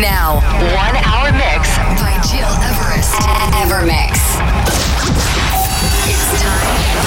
Now, one hour mix by Gil Everest. And Evermix. It's time.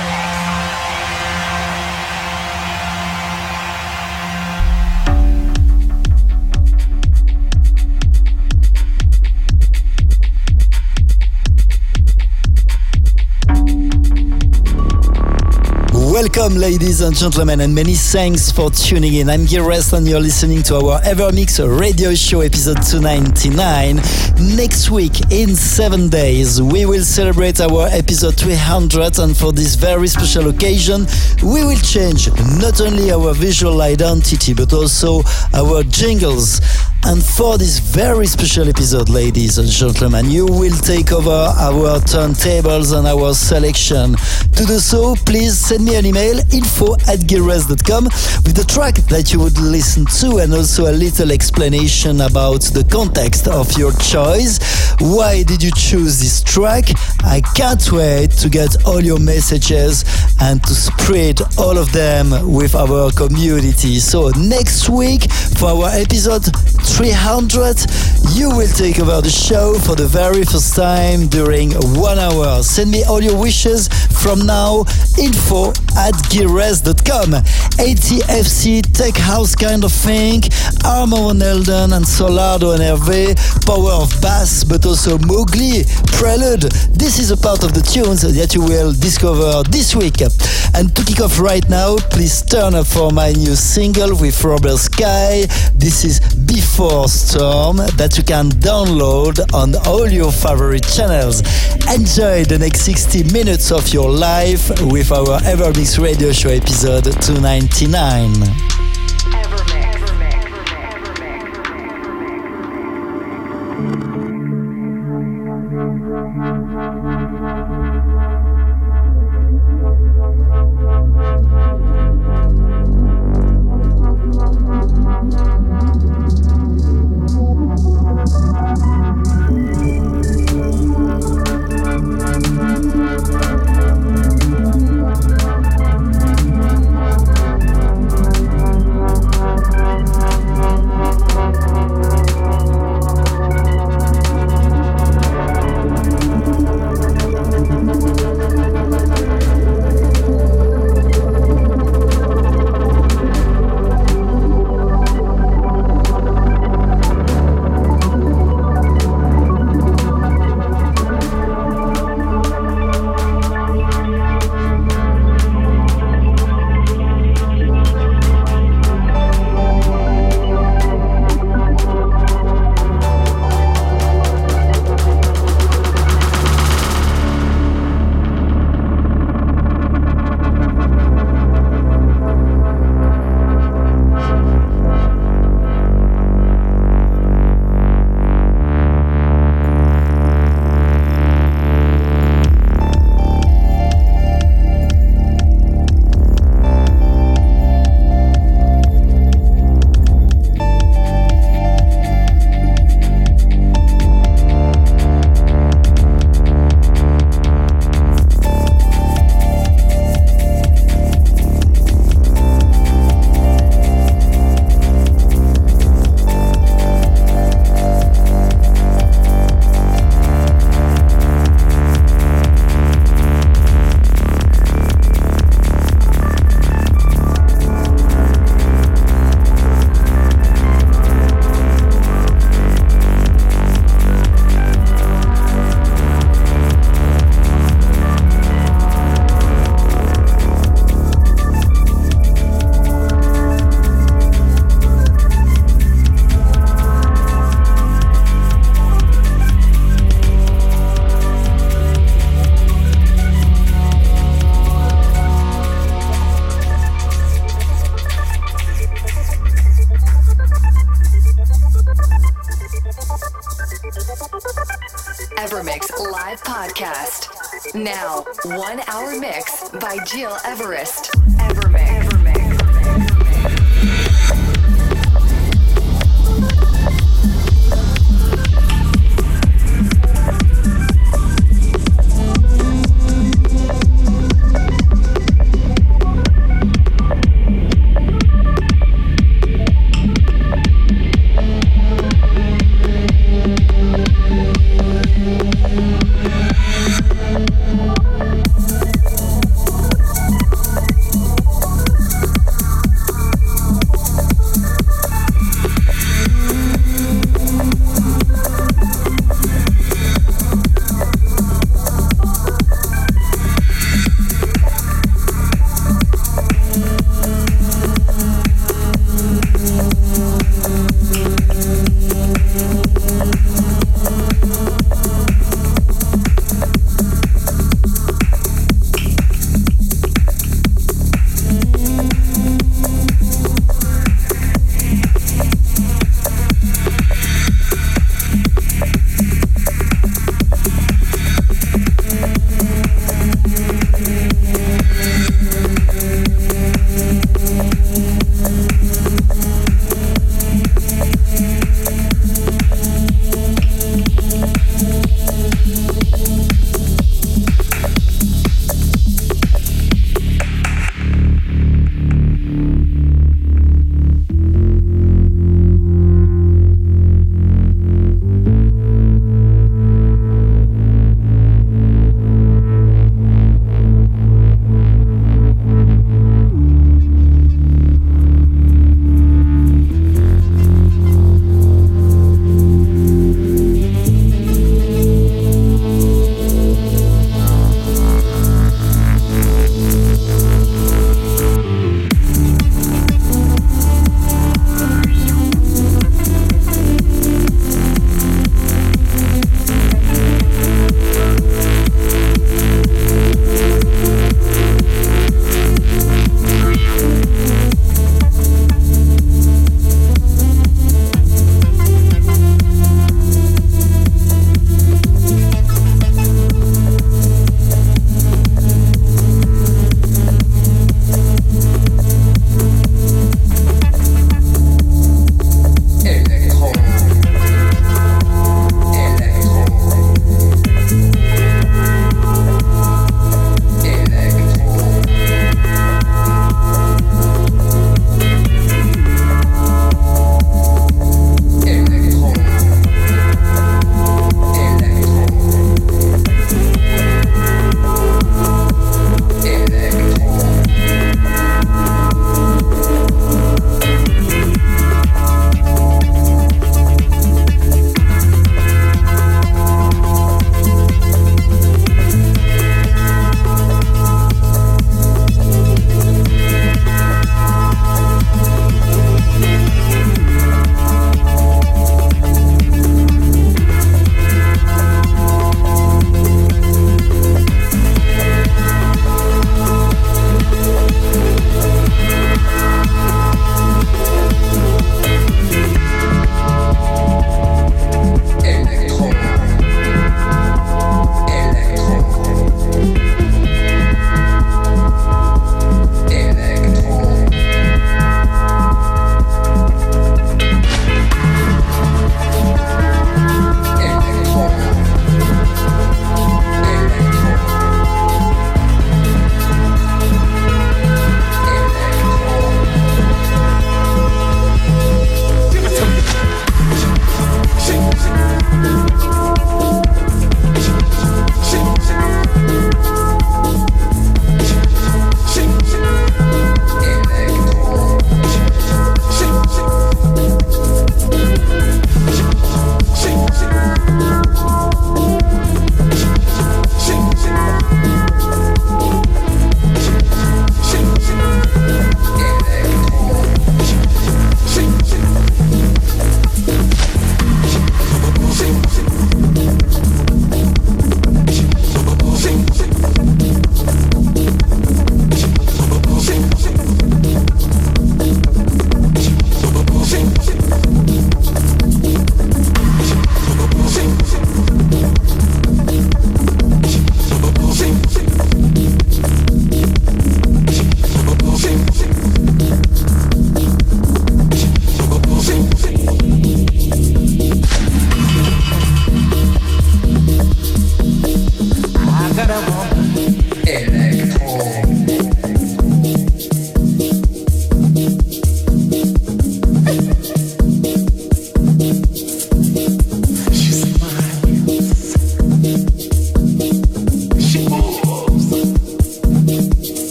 Welcome, ladies and gentlemen, and many thanks for tuning in. I'm Gil Everest, and you're listening to our Evermix radio show episode 299. Next week, in seven days, we will celebrate our episode 300, and for this very special occasion, we will change not only our visual identity but also our jingles. And for this very special episode, ladies and gentlemen, you will take over our turntables and our selection. To do so, please send me an email info at gileverest.com with the track that you would listen to and also a little explanation about the context of your choice. Why did you choose this track? I can't wait to get all your messages and to spread all of them with our community. So next week for our episode 300, you will take over the show for the very first time during one hour. Send me all your wishes from now. Info at gileverest.com. ATFC, tech house kind of thing. Armor and Eldon and Solardo and Hervé. Power of bass, but also Mowgli, Prelude. This is a part of the tunes that you will discover this week. And to kick off right now, please turn up for my new single with Robert Sky. This is Before Storm that you can download on all your favorite channels. Enjoy the next 60 minutes of your life with our Evermix Radio Show episode 299.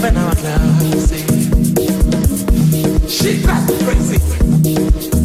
moving around. She's crazy.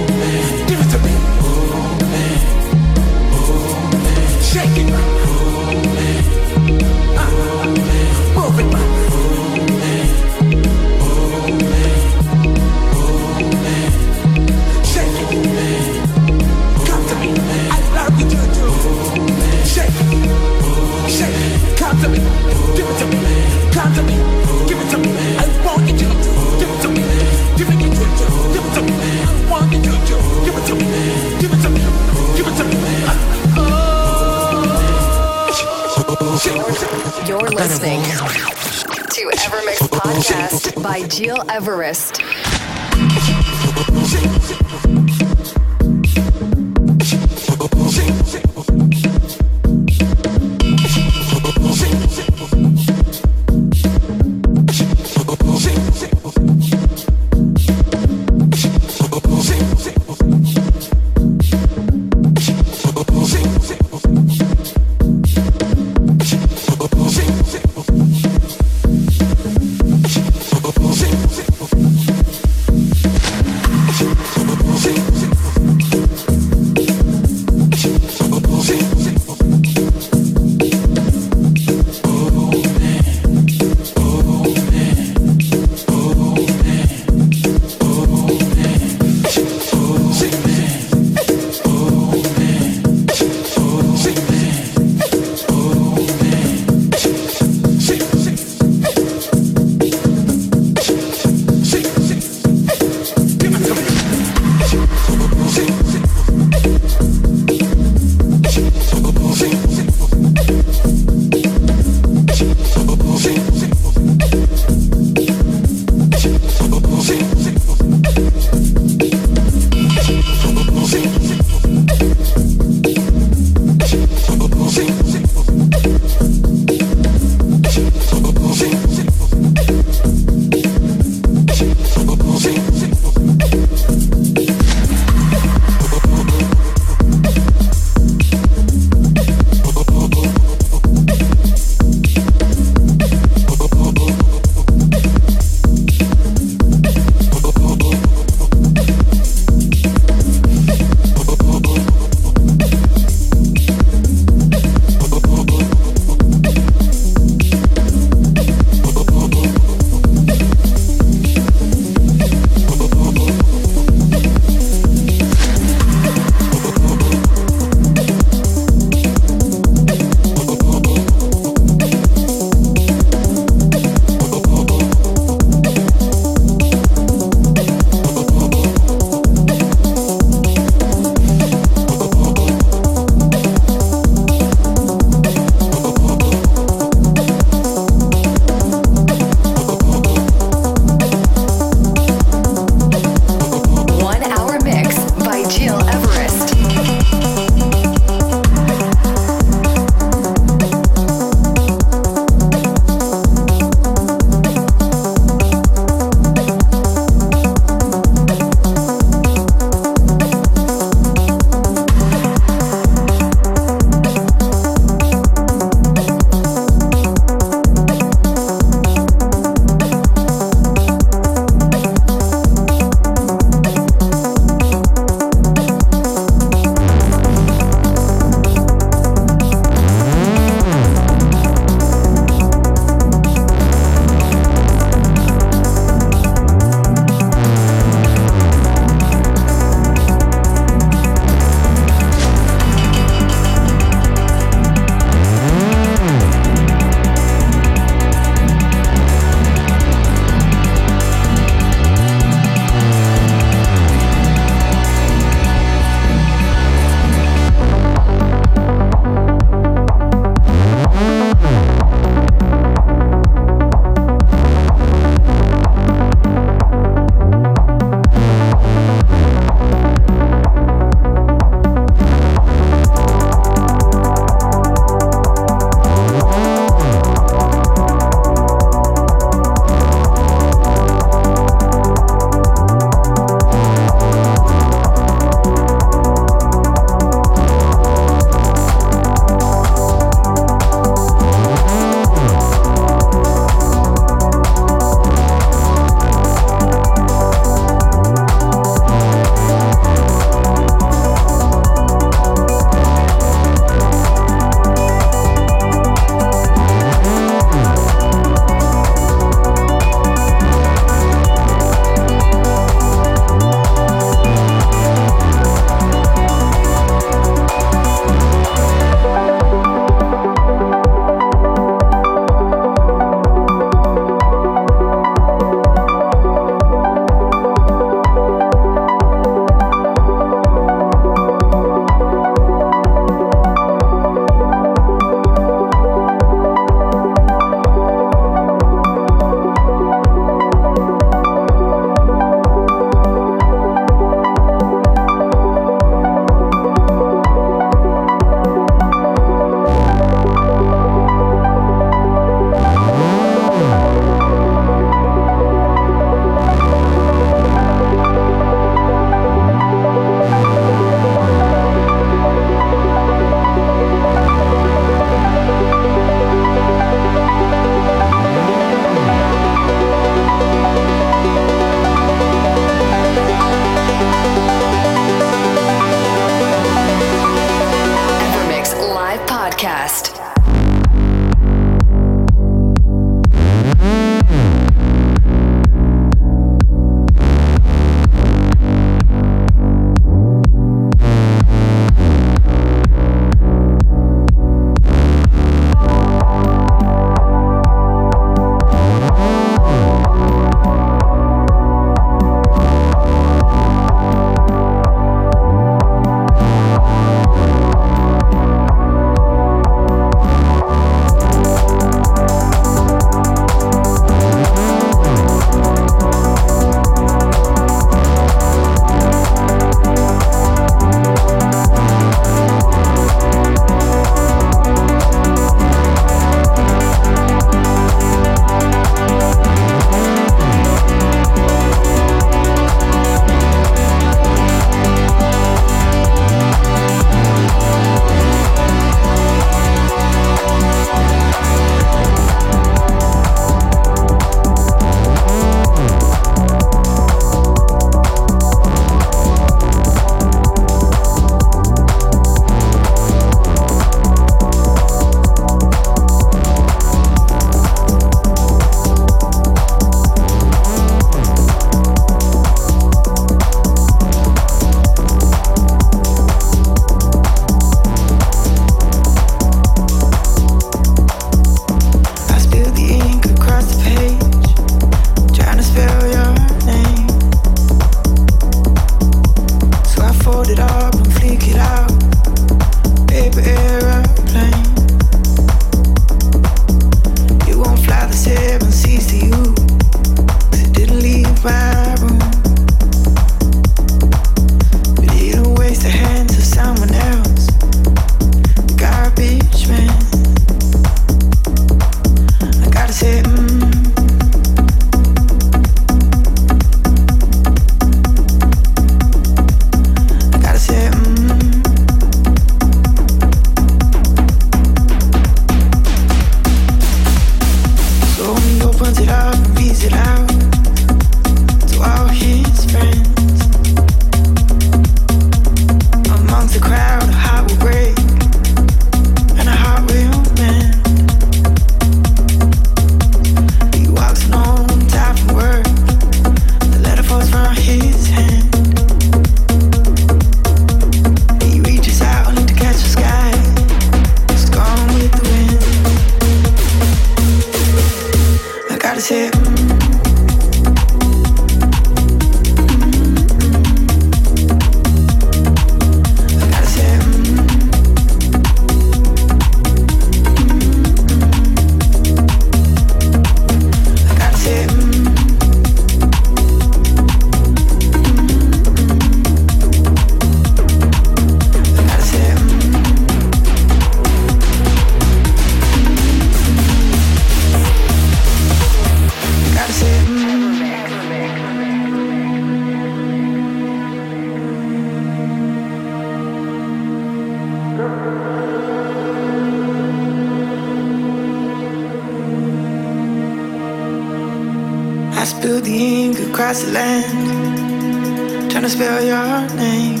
I spilled the ink across the land, trying to spell your name.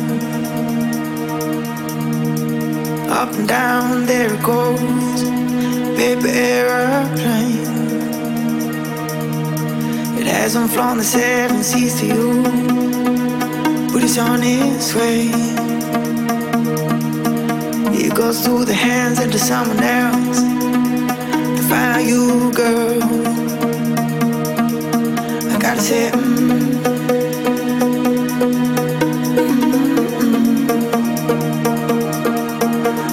Up and down, there it goes, paper airplane. It hasn't flown the seven seas to you, but it's on its way. Goes through the hands into someone else. To find you, girl. I gotta say, mm, mm, mm, mm.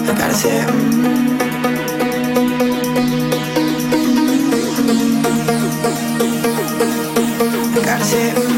I gotta say, mm, I gotta say.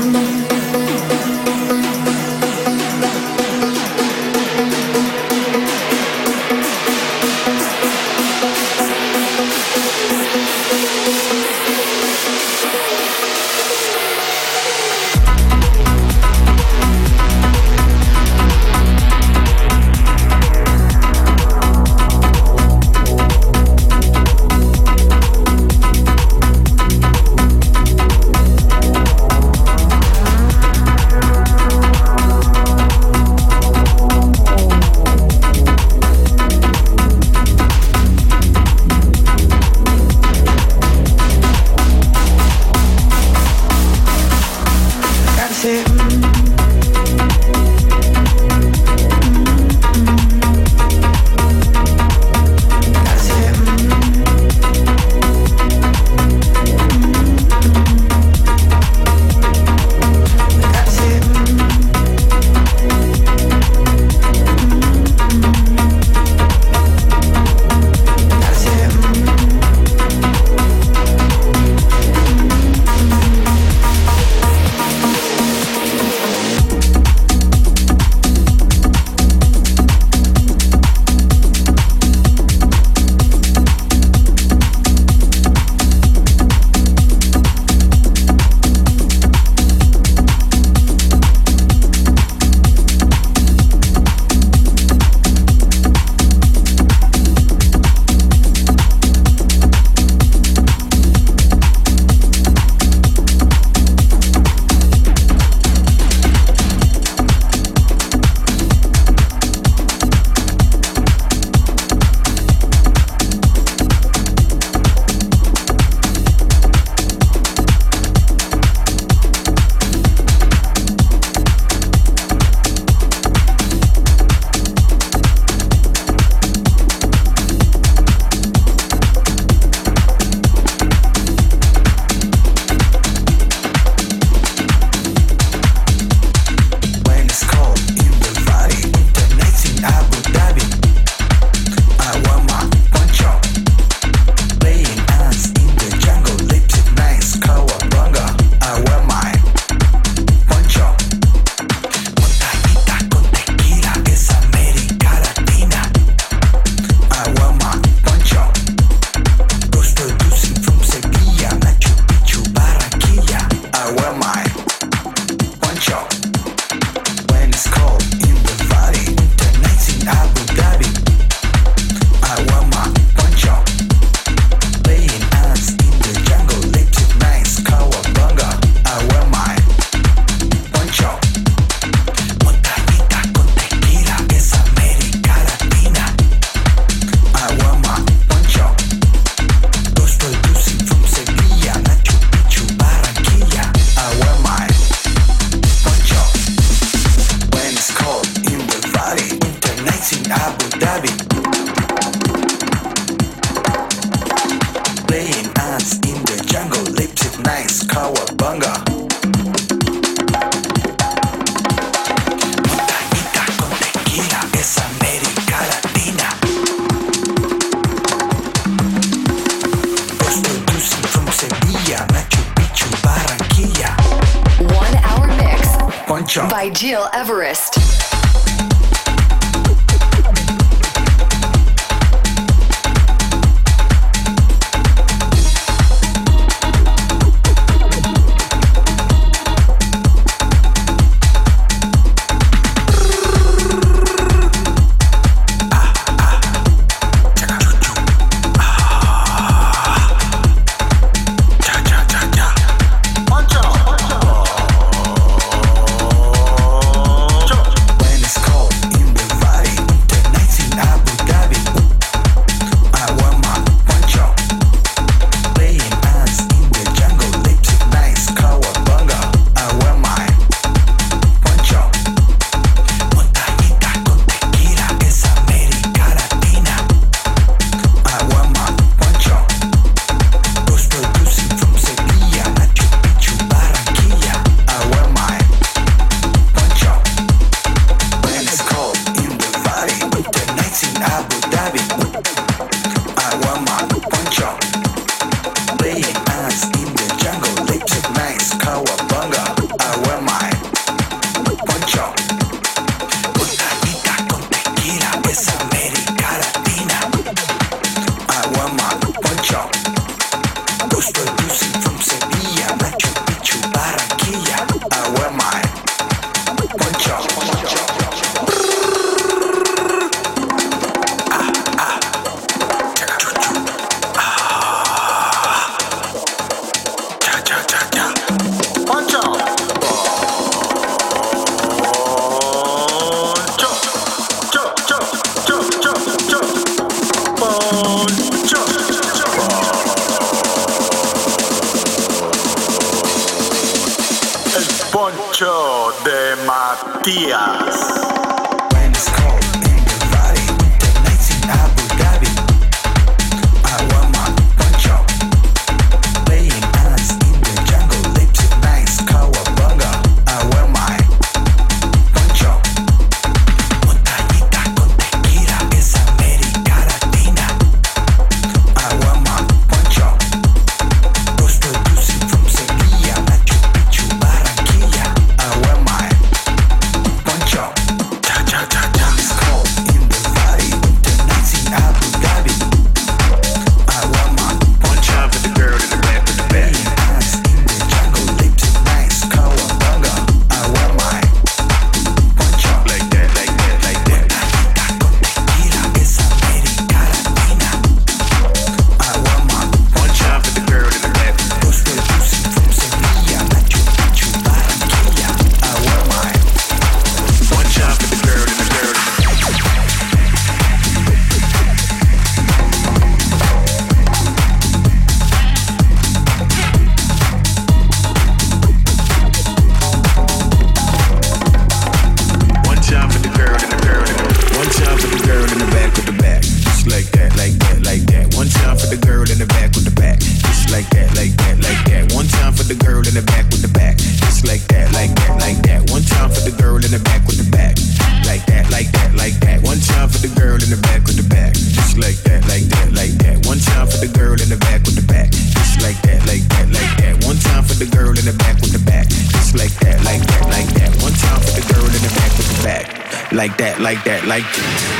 like that, like.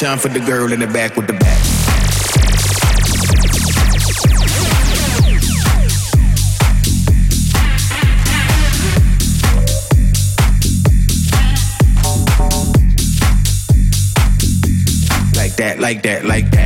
Time for the girl in the back with the back. Like that, like that, like that.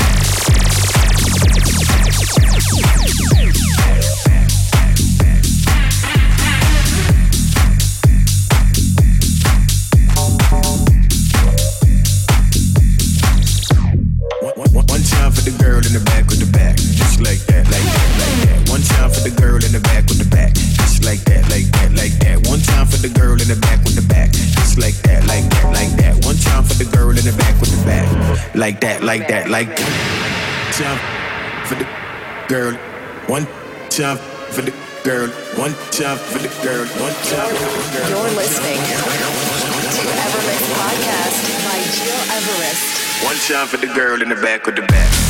Like that, like that, like that. Time for the girl, one time for the girl, one time for the girl, one time for the girl. You're listening to Evermix Podcast by Gil Everest. One time for the girl in the back of the back.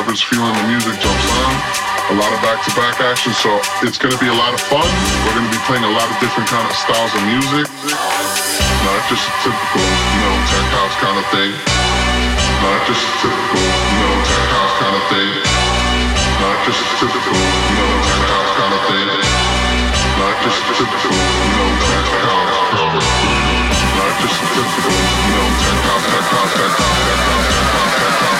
Whoever's feeling the music jumps on. A lot of back-to-back action, so it's to be a lot of fun. We're to be playing a lot of different kind of styles of music. Not just a typical, you know, tech house kind of thing. Not just a typical, you know, tech house kind of thing. Not just a typical, you know, tech house kind of thing. Not just a typical, you know, tech house kind of thing. Not just a typical, you know, tech house, tech house, tech house, tech house, tech house,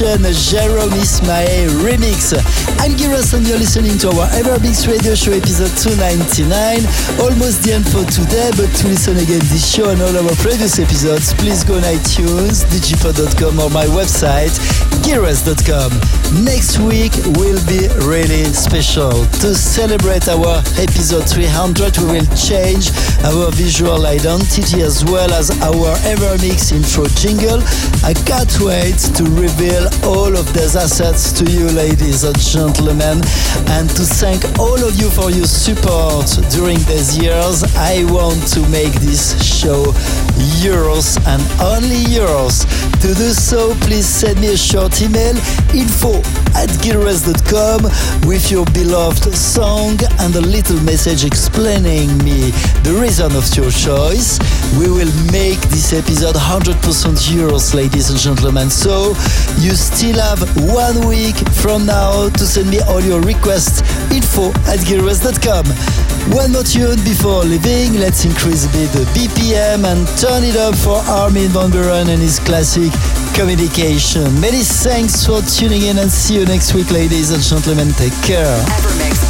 Education, Jerome Isma-Ae remix. I'm Gil Everest and you're listening to our Evermix Radio Show episode 299. Almost the end for today, but to listen again this show and all our previous episodes, please go on iTunes, digipod.com or my website, gileverest.com. Next week will be really special. To celebrate our episode 300, we will change our visual identity as well as our EverMix intro jingle. I can't wait to reveal all of these assets to you, ladies and gentlemen, and to thank all of you for your support during these years. I want to make this show yours and only yours. To do so, please send me a short email info at gileverest.com with your beloved song and a little message explaining me the reason of your choice. We will make this episode 100% yours, ladies and gentlemen. So you still have one week from now to send me all your requests. Info at gileverest.com. One more tune before leaving. Let's increase a bit the BPM and turn it up for Armin van Buuren and his classic communication. Many thanks for tuning in and see you next week, ladies and gentlemen. Take care.